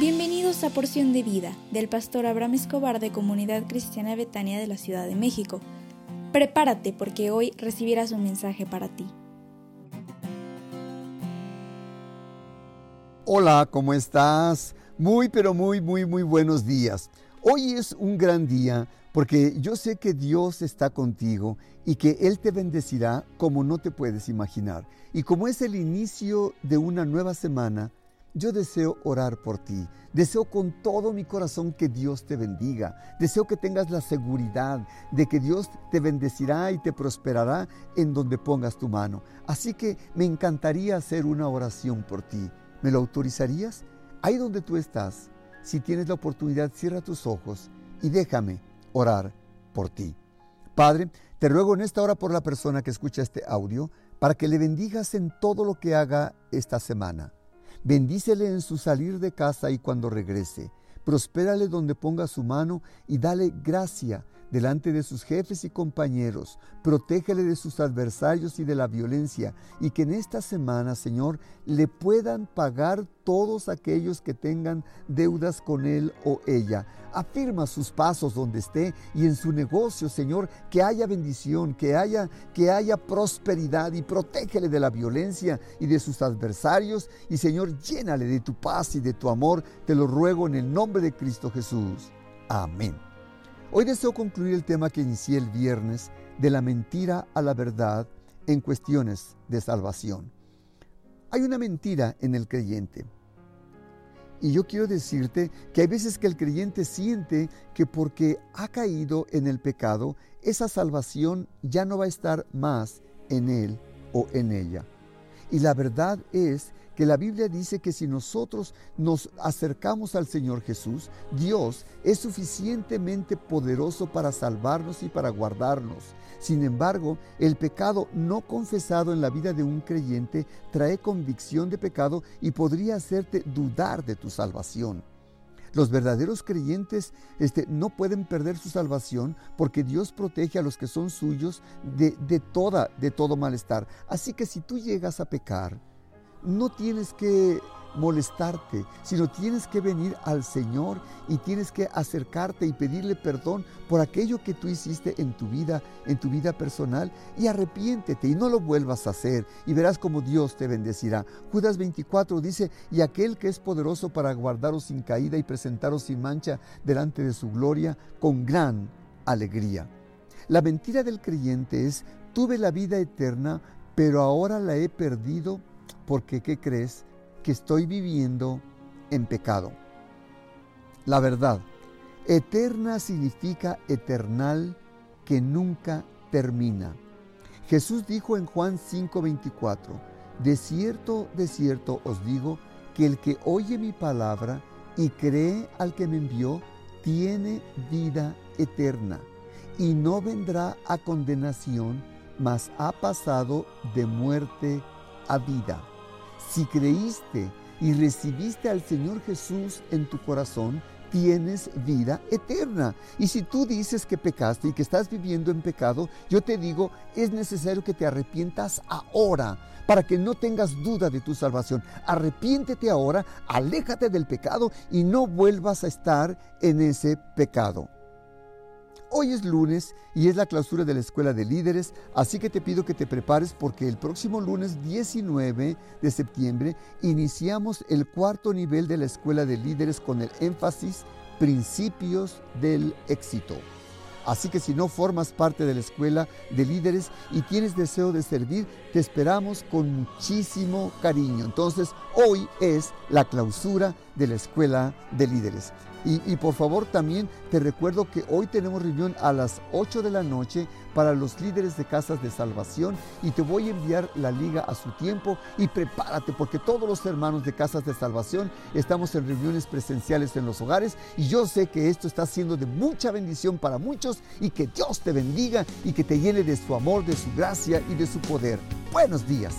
Bienvenidos a Porción de Vida del pastor Abraham Escobar de Comunidad Cristiana Betania de la Ciudad de México. Prepárate porque hoy recibirás un mensaje para ti. Hola, ¿cómo estás? Muy, pero muy, muy, muy buenos días. Hoy es un gran día porque yo sé que Dios está contigo y que Él te bendecirá como no te puedes imaginar. Y como es el inicio de una nueva semana, yo deseo orar por ti. Deseo con todo mi corazón que Dios te bendiga. Deseo que tengas la seguridad de que Dios te bendecirá y te prosperará en donde pongas tu mano. Así que me encantaría hacer una oración por ti. ¿Me lo autorizarías? Ahí donde tú estás, si tienes la oportunidad, cierra tus ojos y déjame orar por ti. Padre, te ruego en esta hora por la persona que escucha este audio para que le bendigas en todo lo que haga esta semana. Bendícele en su salir de casa y cuando regrese. Prospérale donde ponga su mano y dale gracia delante de sus jefes y compañeros. Protégele de sus adversarios y de la violencia y que en esta semana, Señor, le puedan pagar todos aquellos que tengan deudas con él o ella. Afirma sus pasos donde esté y en su negocio, Señor, que haya bendición, que haya que haya prosperidad y protégele de la violencia y de sus adversarios y Señor, llénale de tu paz y de tu amor. Te lo ruego en el nombre de Cristo Jesús. Amén. Hoy deseo concluir el tema que inicié el viernes de la mentira a la verdad en cuestiones de salvación. Hay una mentira en el creyente. Y yo quiero decirte que hay veces que el creyente siente que porque ha caído en el pecado, esa salvación ya no va a estar más en él o en ella. Y la verdad es que la Biblia dice que si nosotros nos acercamos al Señor Jesús, Dios es suficientemente poderoso para salvarnos y para guardarnos. Sin embargo, el pecado no confesado en la vida de un creyente trae convicción de pecado y podría hacerte dudar de tu salvación. Los verdaderos creyentes este, no pueden perder su salvación porque Dios protege a los que son suyos de, de, toda, de todo malestar. Así que si tú llegas a pecar, no tienes que molestarte, sino tienes que venir al Señor y tienes que acercarte y pedirle perdón por aquello que tú hiciste en tu vida, en tu vida personal y arrepiéntete y no lo vuelvas a hacer y verás como Dios te bendecirá. Judas 24 dice, y aquel que es poderoso para guardaros sin caída y presentaros sin mancha delante de su gloria con gran alegría. La mentira del creyente es, tuve la vida eterna, pero ahora la he perdido porque ¿qué crees? Que estoy viviendo en pecado. La verdad, eterna significa eternal que nunca termina. Jesús dijo en Juan 5:24, de cierto, de cierto os digo, que el que oye mi palabra y cree al que me envió, tiene vida eterna y no vendrá a condenación, mas ha pasado de muerte a vida. Si creíste y recibiste al Señor Jesús en tu corazón, tienes vida eterna. Y si tú dices que pecaste y que estás viviendo en pecado, yo te digo, es necesario que te arrepientas ahora para que no tengas duda de tu salvación. Arrepiéntete ahora, aléjate del pecado y no vuelvas a estar en ese pecado. Hoy es lunes y es la clausura de la Escuela de Líderes, así que te pido que te prepares porque el próximo lunes 19 de septiembre iniciamos el cuarto nivel de la Escuela de Líderes con el énfasis Principios del Éxito. Así que si no formas parte de la escuela de líderes y tienes deseo de servir, te esperamos con muchísimo cariño. Entonces, hoy es la clausura de la escuela de líderes. Y, por favor también te recuerdo que hoy tenemos reunión a las 8 de la noche para los líderes de casas de salvación y te voy a enviar la liga a su tiempo y prepárate porque todos los hermanos de casas de salvación estamos en reuniones presenciales en los hogares y yo sé que esto está siendo de mucha bendición para muchos y que Dios te bendiga y que te llene de su amor, de su gracia y de su poder. Buenos días.